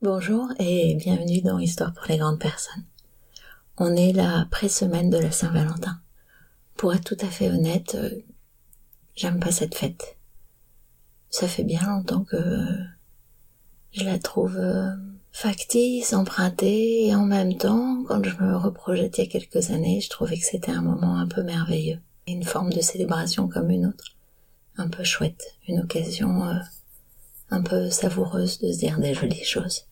Bonjour et bienvenue dans Histoire pour les grandes personnes. On est la pré-semaine de la Saint-Valentin. Pour être tout à fait honnête, euh, j'aime pas cette fête. Ça fait bien longtemps que je la trouve euh, factice, empruntée, et en même temps, quand je me reprojette il y a quelques années, je trouvais que c'était un moment un peu merveilleux. Une forme de célébration comme une autre. Un peu chouette. Une occasion euh, un peu savoureuse de se dire des jolies choses.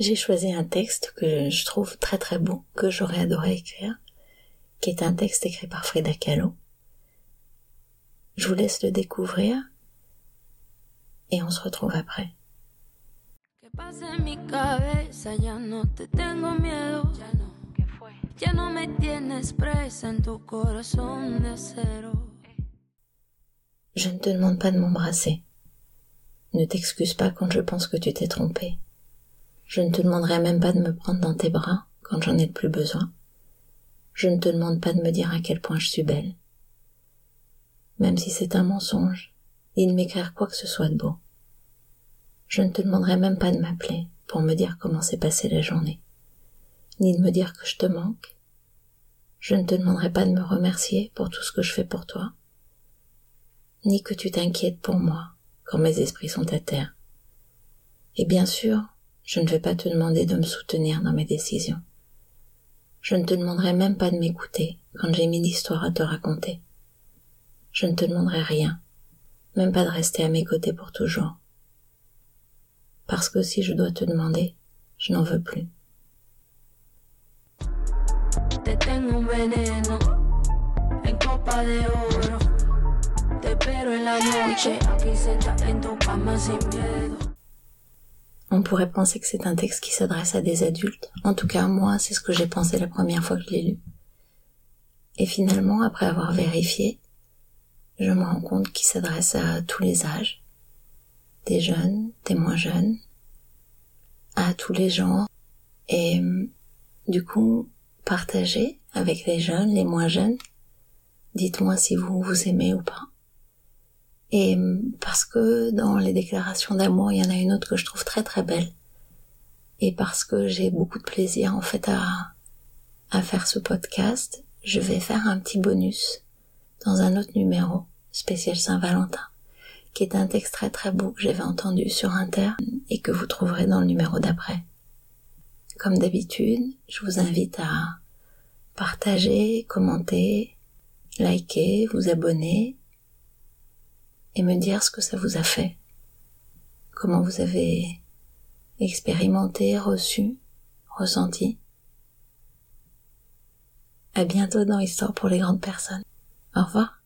J'ai choisi un texte que je trouve très très beau, que j'aurais adoré écrire, qui est un texte écrit par Frida Kahlo. Je vous laisse le découvrir et on se retrouve après. Je ne te demande pas de m'embrasser. Ne t'excuse pas quand je pense que tu t'es trompé. Je ne te demanderai même pas de me prendre dans tes bras quand j'en ai le plus besoin. Je ne te demande pas de me dire à quel point je suis belle. Même si c'est un mensonge, ni de m'écrire quoi que ce soit de beau. Je ne te demanderai même pas de m'appeler pour me dire comment s'est passée la journée, ni de me dire que je te manque. Je ne te demanderai pas de me remercier pour tout ce que je fais pour toi, ni que tu t'inquiètes pour moi quand mes esprits sont à terre. Et bien sûr, je ne vais pas te demander de me soutenir dans mes décisions. Je ne te demanderai même pas de m'écouter quand j'ai mille histoires à te raconter. Je ne te demanderai rien, même pas de rester à mes côtés pour toujours. Parce que si je dois te demander, je n'en veux plus. On pourrait penser que c'est un texte qui s'adresse à des adultes. En tout cas, moi, c'est ce que j'ai pensé la première fois que je l'ai lu. Et finalement, après avoir vérifié, je me rends compte qu'il s'adresse à tous les âges. Des jeunes, des moins jeunes, à tous les genres. Et du coup, partagez avec les jeunes, les moins jeunes. Dites-moi si vous vous aimez ou pas. Et parce que dans les déclarations d'amour, il y en a une autre que je trouve très très belle. Et parce que j'ai beaucoup de plaisir en fait à, à faire ce podcast, je vais faire un petit bonus dans un autre numéro spécial Saint-Valentin, qui est un texte très très beau que j'avais entendu sur Inter et que vous trouverez dans le numéro d'après. Comme d'habitude, je vous invite à partager, commenter, liker, vous abonner et me dire ce que ça vous a fait, comment vous avez expérimenté, reçu, ressenti. À bientôt dans Histoire pour les grandes personnes. Au revoir.